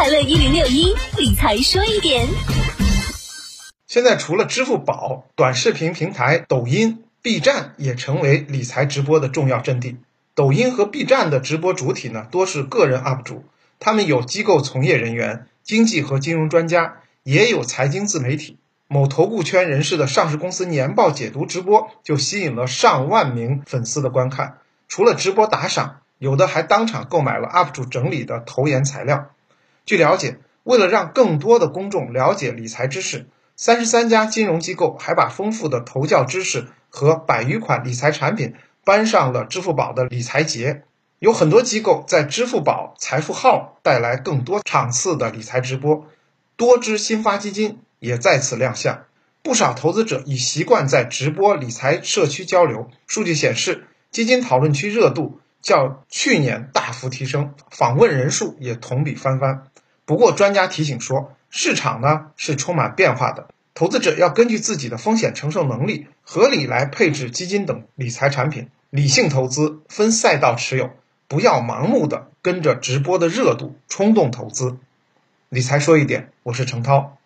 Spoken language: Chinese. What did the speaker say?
快乐一零六一理财说一点。现在除了支付宝，短视频平台抖音、B 站也成为理财直播的重要阵地。抖音和 B 站的直播主体呢，多是个人 UP 主，他们有机构从业人员、经济和金融专家，也有财经自媒体。某投顾圈人士的上市公司年报解读直播就吸引了上万名粉丝的观看。除了直播打赏，有的还当场购买了 UP 主整理的投研材料。据了解，为了让更多的公众了解理财知识，三十三家金融机构还把丰富的投教知识和百余款理财产品搬上了支付宝的理财节。有很多机构在支付宝财富号带来更多场次的理财直播，多支新发基金。也再次亮相，不少投资者已习惯在直播理财社区交流。数据显示，基金讨论区热度较去年大幅提升，访问人数也同比翻番。不过，专家提醒说，市场呢是充满变化的，投资者要根据自己的风险承受能力，合理来配置基金等理财产品，理性投资，分赛道持有，不要盲目的跟着直播的热度冲动投资。理财说一点，我是程涛。